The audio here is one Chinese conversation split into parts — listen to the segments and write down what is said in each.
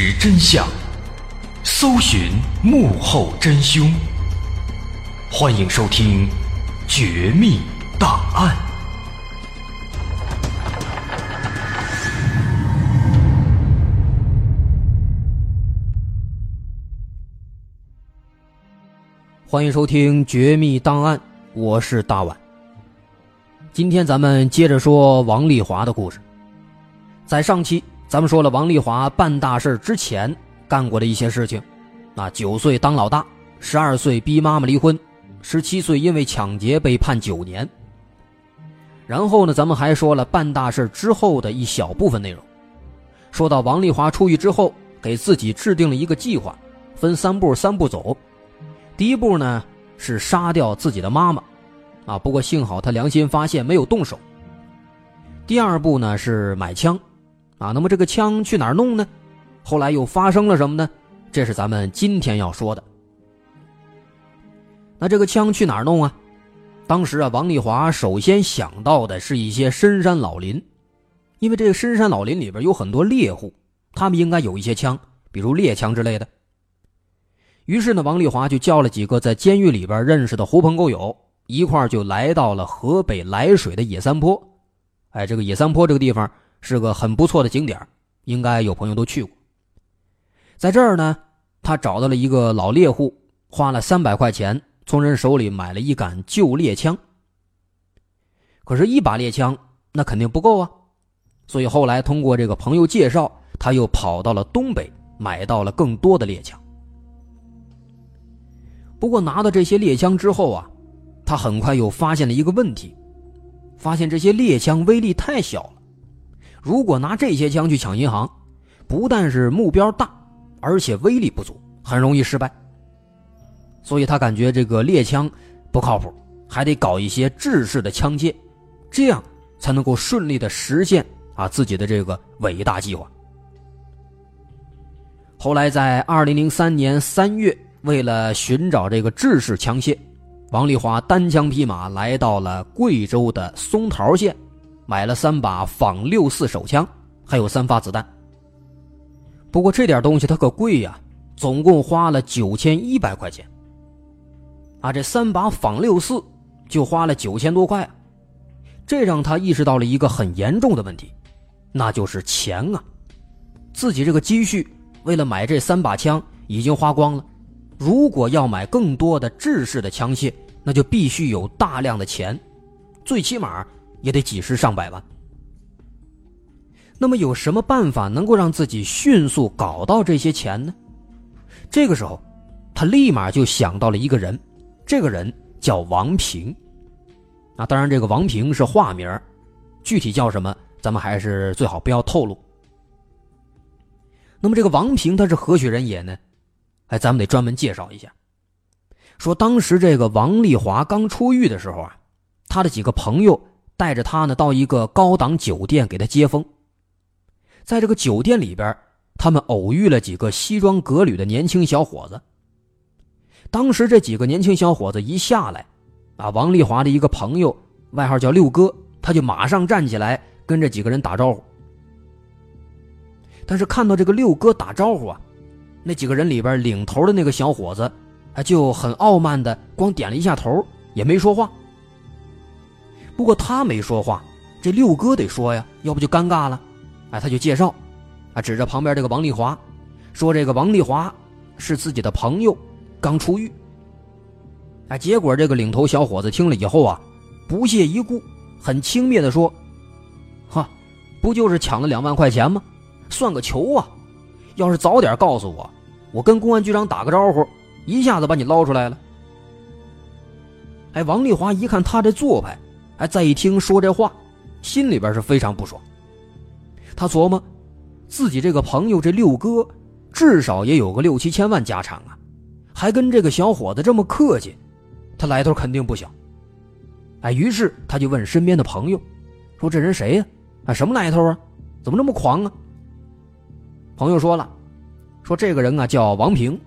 实真相，搜寻幕后真凶。欢迎收听《绝密档案》。欢迎收听《绝密档案》，我是大碗。今天咱们接着说王丽华的故事，在上期。咱们说了，王丽华办大事之前干过的一些事情，啊，九岁当老大，十二岁逼妈妈离婚，十七岁因为抢劫被判九年。然后呢，咱们还说了办大事之后的一小部分内容，说到王丽华出狱之后，给自己制定了一个计划，分三步三步走。第一步呢是杀掉自己的妈妈，啊，不过幸好他良心发现没有动手。第二步呢是买枪。啊，那么这个枪去哪儿弄呢？后来又发生了什么呢？这是咱们今天要说的。那这个枪去哪儿弄啊？当时啊，王丽华首先想到的是一些深山老林，因为这个深山老林里边有很多猎户，他们应该有一些枪，比如猎枪之类的。于是呢，王丽华就叫了几个在监狱里边认识的狐朋狗友，一块就来到了河北涞水的野三坡。哎，这个野三坡这个地方。是个很不错的景点，应该有朋友都去过。在这儿呢，他找到了一个老猎户，花了三百块钱从人手里买了一杆旧猎枪。可是，一把猎枪那肯定不够啊，所以后来通过这个朋友介绍，他又跑到了东北，买到了更多的猎枪。不过，拿到这些猎枪之后啊，他很快又发现了一个问题，发现这些猎枪威力太小。如果拿这些枪去抢银行，不但是目标大，而且威力不足，很容易失败。所以他感觉这个猎枪不靠谱，还得搞一些制式的枪械，这样才能够顺利的实现啊自己的这个伟大计划。后来在二零零三年三月，为了寻找这个制式枪械，王丽华单枪匹马来到了贵州的松桃县，买了三把仿六四手枪，还有三发子弹。不过这点东西它可贵呀，总共花了九千一百块钱。啊，这三把仿六四就花了九千多块，这让他意识到了一个很严重的问题，那就是钱啊，自己这个积蓄为了买这三把枪已经花光了，如果要买更多的制式的枪械，那就必须有大量的钱，最起码也得几十上百万。那么有什么办法能够让自己迅速搞到这些钱呢？这个时候，他立马就想到了一个人，这个人叫王平。啊，当然这个王平是化名，具体叫什么，咱们还是最好不要透露。那么这个王平他是何许人也呢？哎，咱们得专门介绍一下。说当时这个王丽华刚出狱的时候啊，他的几个朋友带着他呢到一个高档酒店给他接风。在这个酒店里边，他们偶遇了几个西装革履的年轻小伙子。当时这几个年轻小伙子一下来，啊，王丽华的一个朋友，外号叫六哥，他就马上站起来跟这几个人打招呼。但是看到这个六哥打招呼啊，那几个人里边领头的那个小伙子，他就很傲慢的光点了一下头，也没说话。不过他没说话，这六哥得说呀，要不就尴尬了。哎，他就介绍，啊，指着旁边这个王丽华，说这个王丽华是自己的朋友，刚出狱。哎，结果这个领头小伙子听了以后啊，不屑一顾，很轻蔑的说：“哈，不就是抢了两万块钱吗？算个球啊！要是早点告诉我，我跟公安局长打个招呼，一下子把你捞出来了。”哎，王丽华一看他这做派，哎，再一听说这话，心里边是非常不爽。他琢磨，自己这个朋友这六哥，至少也有个六七千万家产啊，还跟这个小伙子这么客气，他来头肯定不小。哎，于是他就问身边的朋友，说这人谁呀？啊，什么来头啊？怎么这么狂啊？朋友说了，说这个人啊叫王平，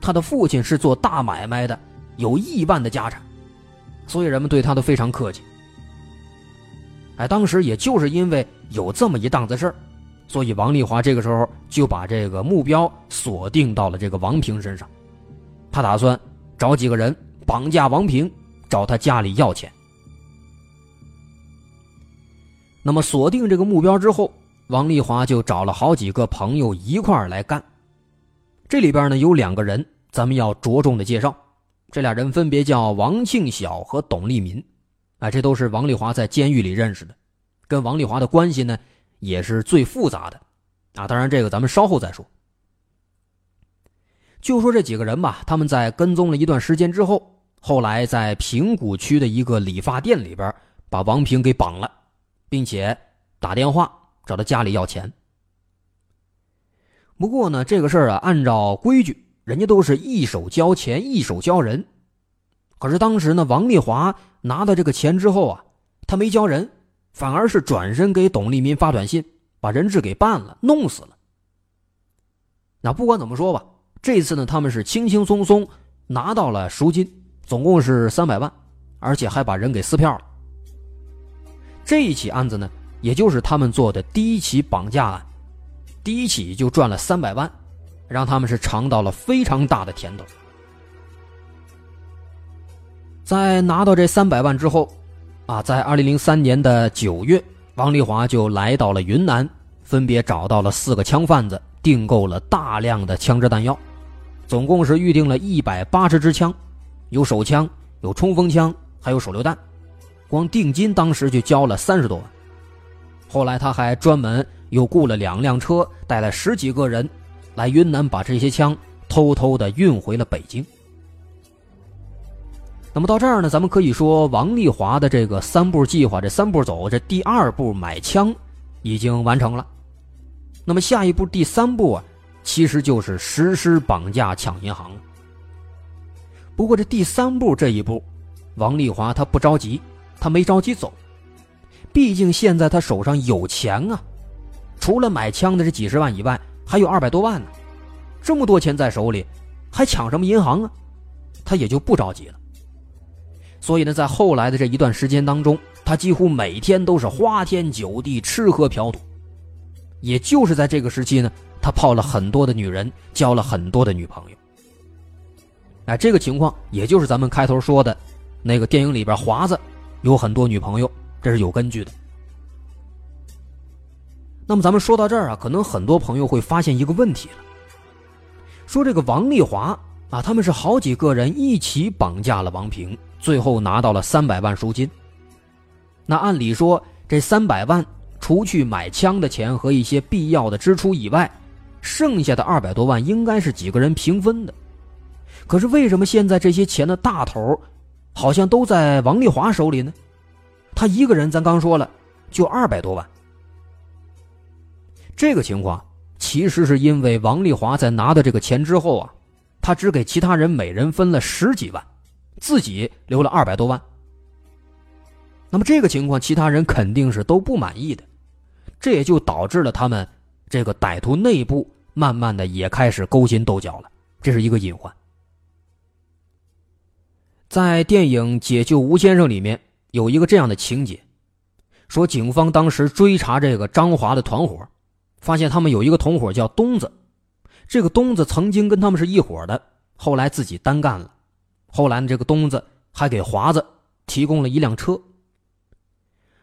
他的父亲是做大买卖的，有亿万的家产，所以人们对他都非常客气。哎，当时也就是因为有这么一档子事儿，所以王丽华这个时候就把这个目标锁定到了这个王平身上。他打算找几个人绑架王平，找他家里要钱。那么锁定这个目标之后，王丽华就找了好几个朋友一块儿来干。这里边呢有两个人，咱们要着重的介绍，这俩人分别叫王庆晓和董立民。啊，这都是王丽华在监狱里认识的，跟王丽华的关系呢也是最复杂的，啊，当然这个咱们稍后再说。就说这几个人吧，他们在跟踪了一段时间之后，后来在平谷区的一个理发店里边把王平给绑了，并且打电话找他家里要钱。不过呢，这个事儿啊，按照规矩，人家都是一手交钱一手交人。可是当时呢，王丽华拿到这个钱之后啊，他没交人，反而是转身给董立民发短信，把人质给办了，弄死了。那不管怎么说吧，这次呢，他们是轻轻松松拿到了赎金，总共是三百万，而且还把人给撕票了。这一起案子呢，也就是他们做的第一起绑架案，第一起就赚了三百万，让他们是尝到了非常大的甜头。在拿到这三百万之后，啊，在二零零三年的九月，王丽华就来到了云南，分别找到了四个枪贩子，订购了大量的枪支弹药，总共是预定了一百八十支枪，有手枪，有冲锋枪，还有手榴弹，光定金当时就交了三十多万。后来他还专门又雇了两辆车，带了十几个人，来云南把这些枪偷偷的运回了北京。那么到这儿呢，咱们可以说王丽华的这个三步计划，这三步走，这第二步买枪已经完成了。那么下一步第三步啊，其实就是实施绑架抢银行。不过这第三步这一步，王丽华他不着急，他没着急走，毕竟现在他手上有钱啊，除了买枪的这几十万以外，还有二百多万呢，这么多钱在手里，还抢什么银行啊？他也就不着急了。所以呢，在后来的这一段时间当中，他几乎每天都是花天酒地，吃喝嫖赌。也就是在这个时期呢，他泡了很多的女人，交了很多的女朋友。哎，这个情况也就是咱们开头说的，那个电影里边华子有很多女朋友，这是有根据的。那么咱们说到这儿啊，可能很多朋友会发现一个问题了，说这个王丽华啊，他们是好几个人一起绑架了王平，最后拿到了三百万赎金。那按理说这三百万。除去买枪的钱和一些必要的支出以外，剩下的二百多万应该是几个人平分的。可是为什么现在这些钱的大头，好像都在王丽华手里呢？他一个人，咱刚说了，就二百多万。这个情况其实是因为王丽华在拿到这个钱之后啊，他只给其他人每人分了十几万，自己留了二百多万。那么这个情况，其他人肯定是都不满意的。这也就导致了他们这个歹徒内部慢慢的也开始勾心斗角了，这是一个隐患。在电影《解救吴先生》里面有一个这样的情节，说警方当时追查这个张华的团伙，发现他们有一个同伙叫东子，这个东子曾经跟他们是一伙的，后来自己单干了，后来呢这个东子还给华子提供了一辆车，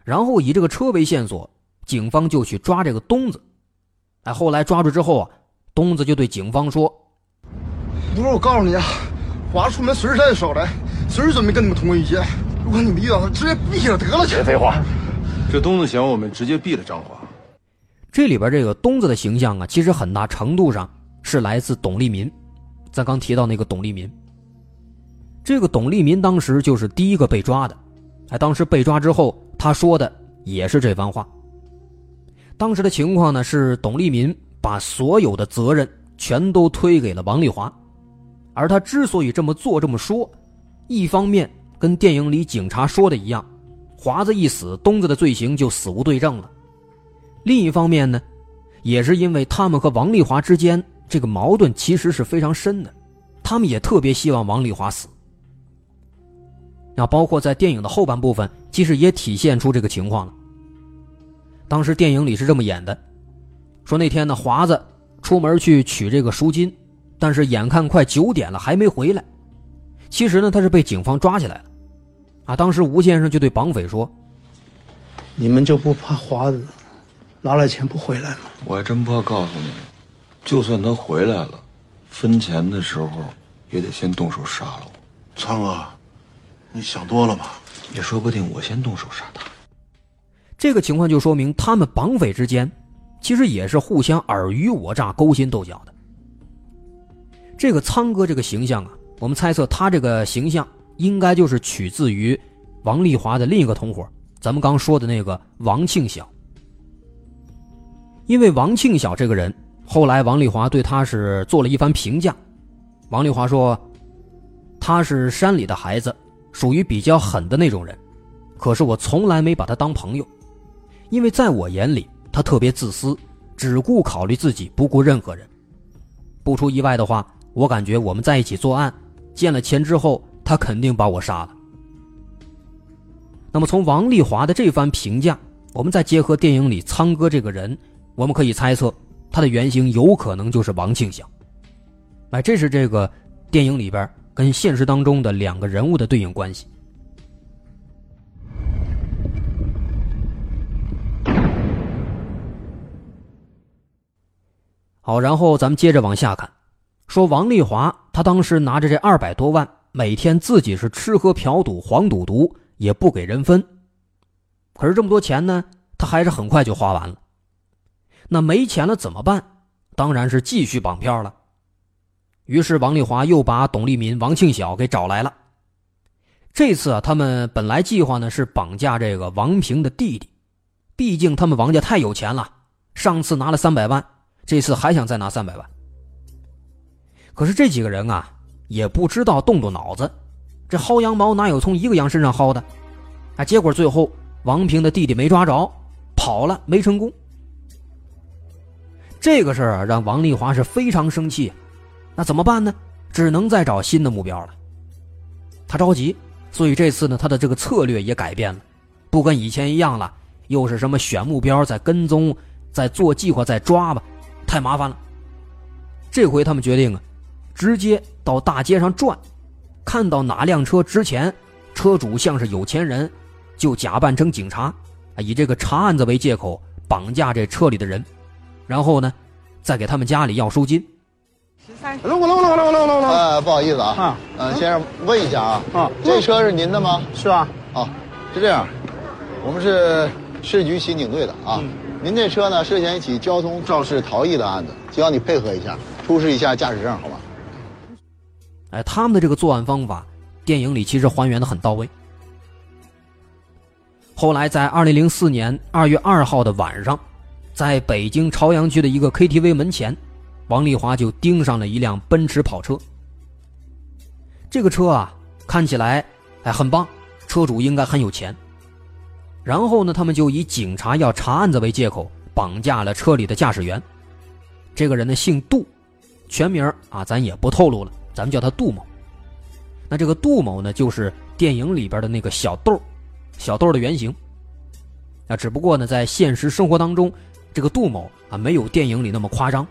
然后以这个车为线索。警方就去抓这个东子，哎，后来抓住之后啊，东子就对警方说：“不是我告诉你啊，华出门随时在手雷，随时准备跟你们同归于尽。如果你们遇到他，直接毙了得了。”别废话，这东子想我们直接毙了张华。这里边这个东子的形象啊，其实很大程度上是来自董立民。咱刚提到那个董立民，这个董立民当时就是第一个被抓的，哎，当时被抓之后，他说的也是这番话。当时的情况呢是，董立民把所有的责任全都推给了王丽华，而他之所以这么做这么说，一方面跟电影里警察说的一样，华子一死，东子的罪行就死无对证了；另一方面呢，也是因为他们和王丽华之间这个矛盾其实是非常深的，他们也特别希望王丽华死。那包括在电影的后半部分，其实也体现出这个情况了。当时电影里是这么演的，说那天呢，华子出门去取这个赎金，但是眼看快九点了还没回来。其实呢，他是被警方抓起来了。啊，当时吴先生就对绑匪说：“你们就不怕华子拿了钱不回来吗？”我还真不怕告诉你，就算他回来了，分钱的时候也得先动手杀了我。苍哥，你想多了吧？也说不定我先动手杀他。这个情况就说明他们绑匪之间，其实也是互相尔虞我诈、勾心斗角的。这个苍哥这个形象啊，我们猜测他这个形象应该就是取自于王丽华的另一个同伙，咱们刚说的那个王庆晓。因为王庆晓这个人，后来王丽华对他是做了一番评价。王丽华说，他是山里的孩子，属于比较狠的那种人，可是我从来没把他当朋友。因为在我眼里，他特别自私，只顾考虑自己，不顾任何人。不出意外的话，我感觉我们在一起作案，见了钱之后，他肯定把我杀了。那么从王丽华的这番评价，我们再结合电影里苍哥这个人，我们可以猜测，他的原型有可能就是王庆祥。哎，这是这个电影里边跟现实当中的两个人物的对应关系。好，然后咱们接着往下看，说王丽华他当时拿着这二百多万，每天自己是吃喝嫖赌，黄赌毒也不给人分。可是这么多钱呢，他还是很快就花完了。那没钱了怎么办？当然是继续绑票了。于是王丽华又把董立民、王庆晓给找来了。这次啊，他们本来计划呢是绑架这个王平的弟弟，毕竟他们王家太有钱了，上次拿了三百万。这次还想再拿三百万，可是这几个人啊也不知道动动脑子，这薅羊毛哪有从一个羊身上薅的？啊，结果最后王平的弟弟没抓着，跑了没成功。这个事儿啊，让王丽华是非常生气，那怎么办呢？只能再找新的目标了。他着急，所以这次呢，他的这个策略也改变了，不跟以前一样了，又是什么选目标、再跟踪、再做计划、再抓吧，太麻烦了。这回他们决定啊，直接到大街上转，看到哪辆车值钱车主像是有钱人，就假扮成警察，以这个查案子为借口绑架这车里的人。然后呢，再给他们家里要赎金。来我来我来我来我来我来我来。哎，不好意思啊，啊呃，先生问一下啊，啊这车是您的吗？是啊，哦，是这样，我们是市局刑警队的啊。您这车呢涉嫌一起交通肇事逃逸的案子，希望你配合一下，出示一下驾驶证，好吧？哎，他们的这个作案方法，电影里其实还原的很到位。后来在二零零四年二月二号的晚上。在北京朝阳区的一个 KTV 门前，王丽华就盯上了一辆奔驰跑车。这个车啊，看起来哎很棒，车主应该很有钱。然后呢，他们就以警察要查案子为借口，绑架了车里的驾驶员。这个人呢姓杜，全名啊咱也不透露了，咱们叫他杜某。那这个杜某呢，就是电影里边的那个小豆，小豆的原型。那只不过呢，在现实生活当中。这个杜某啊，没有电影里那么夸张，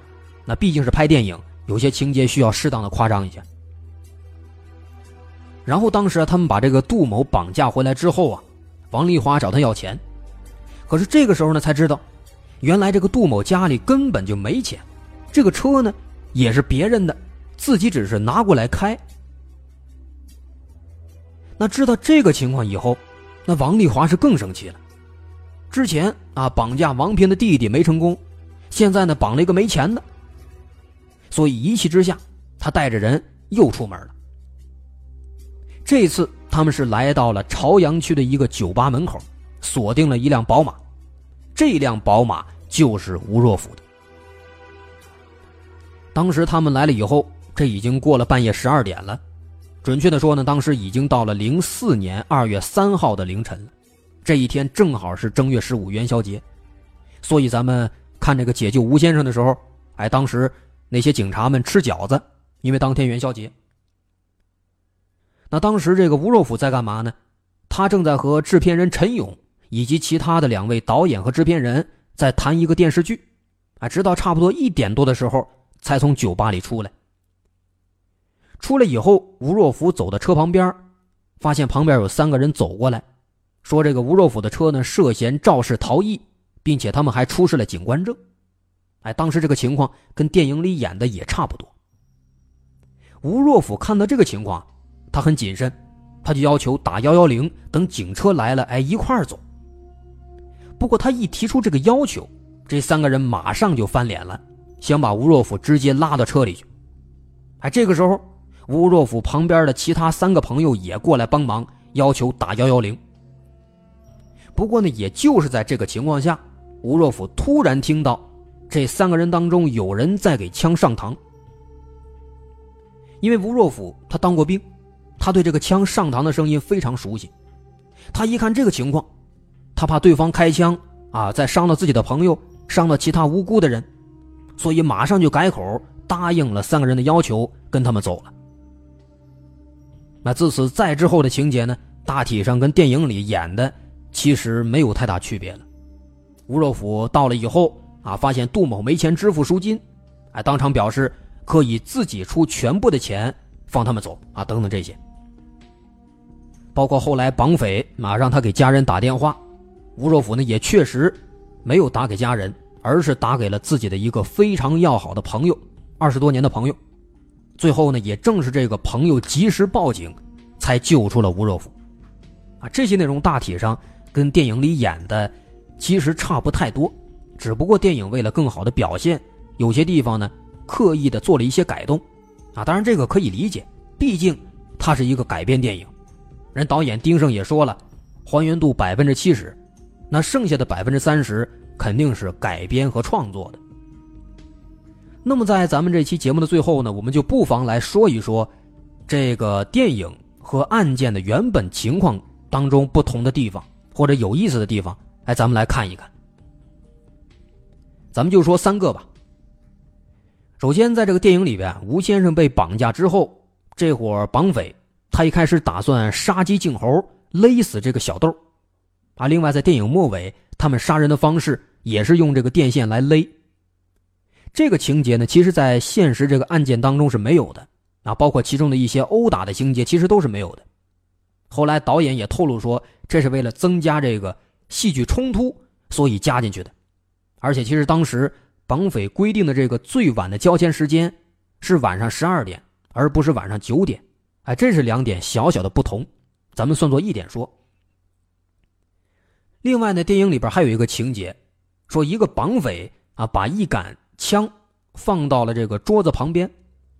那毕竟是拍电影，有些情节需要适当的夸张一下。然后当时啊，他们把这个杜某绑架回来之后啊，王丽华找他要钱，可是这个时候呢，才知道，原来这个杜某家里根本就没钱，这个车呢也是别人的，自己只是拿过来开。那知道这个情况以后，那王丽华是更生气了。之前啊，绑架王平的弟弟没成功，现在呢，绑了一个没钱的。所以一气之下，他带着人又出门了。这次他们是来到了朝阳区的一个酒吧门口，锁定了一辆宝马，这辆宝马就是吴若甫的。当时他们来了以后，这已经过了半夜十二点了，准确的说呢，当时已经到了零四年二月三号的凌晨了。这一天正好是正月十五元宵节，所以咱们看这个解救吴先生的时候，哎，当时那些警察们吃饺子，因为当天元宵节。那当时这个吴若甫在干嘛呢？他正在和制片人陈勇以及其他的两位导演和制片人在谈一个电视剧，啊，直到差不多一点多的时候才从酒吧里出来。出来以后，吴若甫走到车旁边，发现旁边有三个人走过来。说这个吴若甫的车呢涉嫌肇事逃逸，并且他们还出示了警官证。哎，当时这个情况跟电影里演的也差不多。吴若甫看到这个情况，他很谨慎，他就要求打幺幺零，等警车来了，哎，一块儿走。不过他一提出这个要求，这三个人马上就翻脸了，想把吴若甫直接拉到车里去。哎，这个时候，吴若甫旁边的其他三个朋友也过来帮忙，要求打幺幺零。不过呢，也就是在这个情况下，吴若甫突然听到这三个人当中有人在给枪上膛。因为吴若甫他当过兵，他对这个枪上膛的声音非常熟悉。他一看这个情况，他怕对方开枪啊，再伤到自己的朋友，伤到其他无辜的人，所以马上就改口答应了三个人的要求，跟他们走了。那自此再之后的情节呢，大体上跟电影里演的。其实没有太大区别了。吴若甫到了以后啊，发现杜某没钱支付赎金，哎，当场表示可以自己出全部的钱放他们走啊，等等这些。包括后来绑匪啊让他给家人打电话，吴若甫呢也确实没有打给家人，而是打给了自己的一个非常要好的朋友，二十多年的朋友。最后呢，也正是这个朋友及时报警，才救出了吴若甫。啊，这些内容大体上。跟电影里演的其实差不太多，只不过电影为了更好的表现，有些地方呢刻意的做了一些改动，啊，当然这个可以理解，毕竟它是一个改编电影，人导演丁晟也说了，还原度百分之七十，那剩下的百分之三十肯定是改编和创作的。那么在咱们这期节目的最后呢，我们就不妨来说一说这个电影和案件的原本情况当中不同的地方。或者有意思的地方，哎，咱们来看一看。咱们就说三个吧。首先，在这个电影里边，吴先生被绑架之后，这伙绑匪他一开始打算杀鸡儆猴，勒死这个小豆啊。另外，在电影末尾，他们杀人的方式也是用这个电线来勒。这个情节呢，其实在现实这个案件当中是没有的啊，包括其中的一些殴打的情节，其实都是没有的。后来导演也透露说，这是为了增加这个戏剧冲突，所以加进去的。而且，其实当时。绑匪规定的这个最晚的交钱时间是晚上十二点，而不是晚上九点。哎，这是两点小小的不同，咱们算作一点说。另外呢，电影里边还有一个情节，说一个绑匪啊，把一杆枪放到了这个桌子旁边，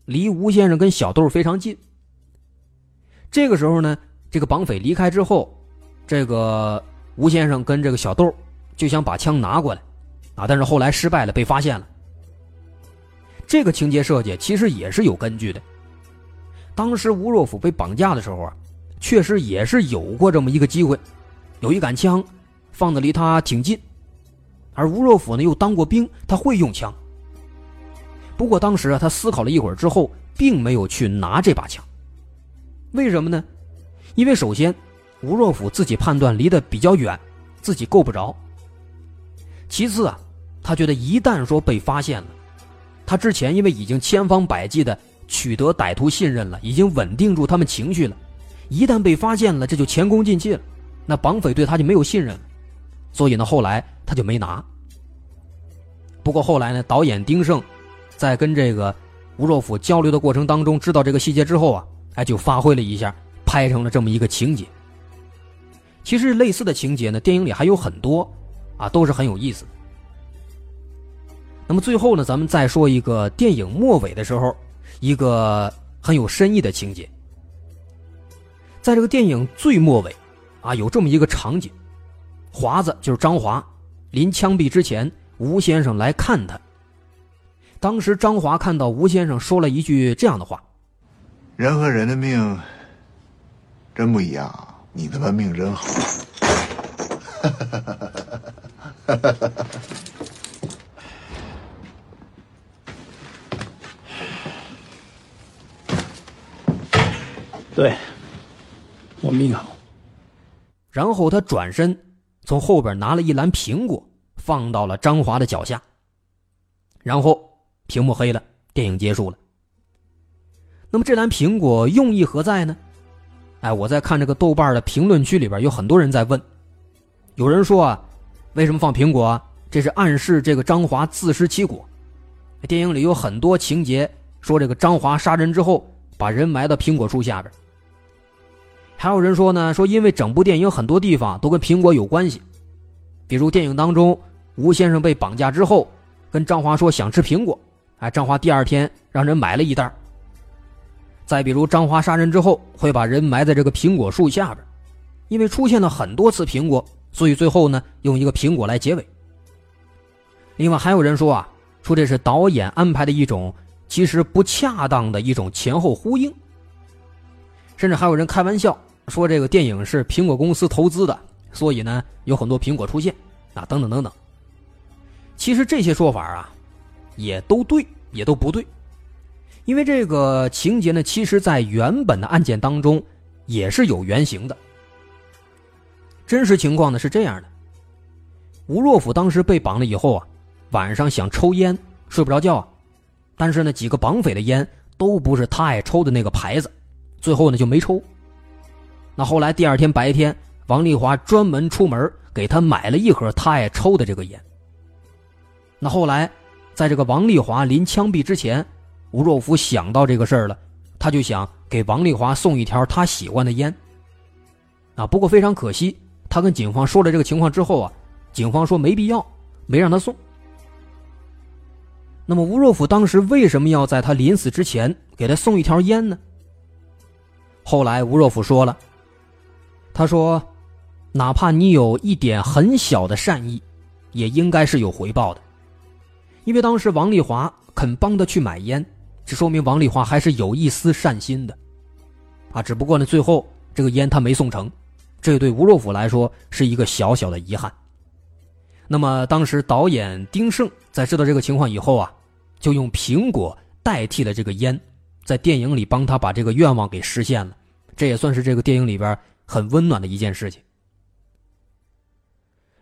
离吴先生跟小豆非常近。这个时候呢，这个绑匪离开之后，这个吴先生跟这个小豆就想把枪拿过来。啊！但是后来失败了，被发现了。这个情节设计其实也是有根据的。当时吴若甫被绑架的时候啊，确实也是有过这么一个机会，有一杆枪放的离他挺近，而吴若甫呢又当过兵，他会用枪。不过当时啊，他思考了一会儿之后，并没有去拿这把枪。为什么呢？因为首先，吴若甫自己判断离得比较远，自己够不着。其次啊。他觉得一旦说被发现了，他之前因为已经千方百计的取得歹徒信任了，已经稳定住他们情绪了，一旦被发现了，这就前功尽弃了，那绑匪对他就没有信任了，所以呢，后来他就没拿。不过后来呢，导演丁晟在跟这个吴若甫交流的过程当中，知道这个细节之后啊，哎，就发挥了一下，拍成了这么一个情节。其实类似的情节呢，电影里还有很多，啊，都是很有意思的。那么最后呢，咱们再说一个电影末尾的时候，一个很有深意的情节。在这个电影最末尾，啊，有这么一个场景，华子就是张华，临枪毙之前，吴先生来看他。当时张华看到吴先生说了一句这样的话：“人和人的命真不一样，你他妈命真好。” 对，我命好。然后他转身从后边拿了一篮苹果，放到了张华的脚下。然后屏幕黑了，电影结束了。那么这篮苹果用意何在呢？哎，我在看这个豆瓣的评论区里边，有很多人在问。有人说啊，为什么放苹果啊？这是暗示这个张华自食其果。电影里有很多情节说，这个张华杀人之后，把人埋到苹果树下边。还有人说呢，说因为整部电影很多地方都跟苹果有关系，比如电影当中吴先生被绑架之后，跟张华说想吃苹果，哎，张华第二天让人买了一袋。再比如张华杀人之后会把人埋在这个苹果树下边，因为出现了很多次苹果，所以最后呢用一个苹果来结尾。另外还有人说啊，说这是导演安排的一种其实不恰当的一种前后呼应，甚至还有人开玩笑。说这个电影是苹果公司投资的，所以呢有很多苹果出现啊，等等等等。其实这些说法啊，也都对，也都不对，因为这个情节呢，其实在原本的案件当中也是有原型的。真实情况呢是这样的：吴若甫当时被绑了以后啊，晚上想抽烟，睡不着觉啊，但是呢几个绑匪的烟都不是他爱抽的那个牌子，最后呢就没抽。那后来第二天白天，王丽华专门出门给他买了一盒他爱抽的这个烟。那后来，在这个王丽华临枪毙之前，吴若甫想到这个事儿了，他就想给王丽华送一条他喜欢的烟。啊，不过非常可惜，他跟警方说了这个情况之后啊，警方说没必要，没让他送。那么吴若甫当时为什么要在他临死之前给他送一条烟呢？后来吴若甫说了。他说：“哪怕你有一点很小的善意，也应该是有回报的，因为当时王丽华肯帮他去买烟，这说明王丽华还是有一丝善心的，啊，只不过呢，最后这个烟他没送成，这对吴若甫来说是一个小小的遗憾。那么当时导演丁晟在知道这个情况以后啊，就用苹果代替了这个烟，在电影里帮他把这个愿望给实现了。这也算是这个电影里边很温暖的一件事情。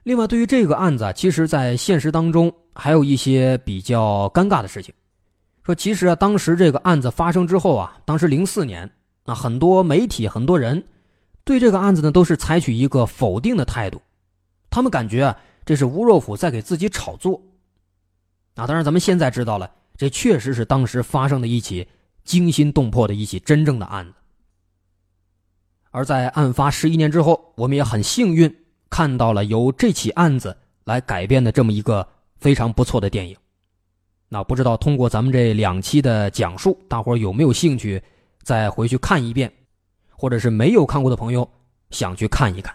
另外，对于这个案子，其实，在现实当中还有一些比较尴尬的事情。说，其实啊，当时这个案子发生之后啊，当时零四年，啊，很多媒体、很多人对这个案子呢，都是采取一个否定的态度。他们感觉啊，这是吴若甫在给自己炒作。啊，当然，咱们现在知道了，这确实是当时发生的一起惊心动魄的一起真正的案子。而在案发十一年之后，我们也很幸运。看到了由这起案子来改编的这么一个非常不错的电影，那不知道通过咱们这两期的讲述，大伙有没有兴趣再回去看一遍，或者是没有看过的朋友想去看一看。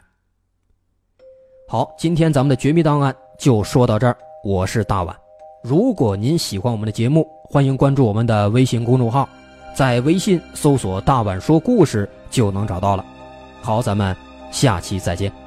好，今天咱们的绝密档案就说到这儿，我是大碗。如果您喜欢我们的节目，欢迎关注我们的微信公众号，在微信搜索“大碗说故事”就能找到了。好，咱们下期再见。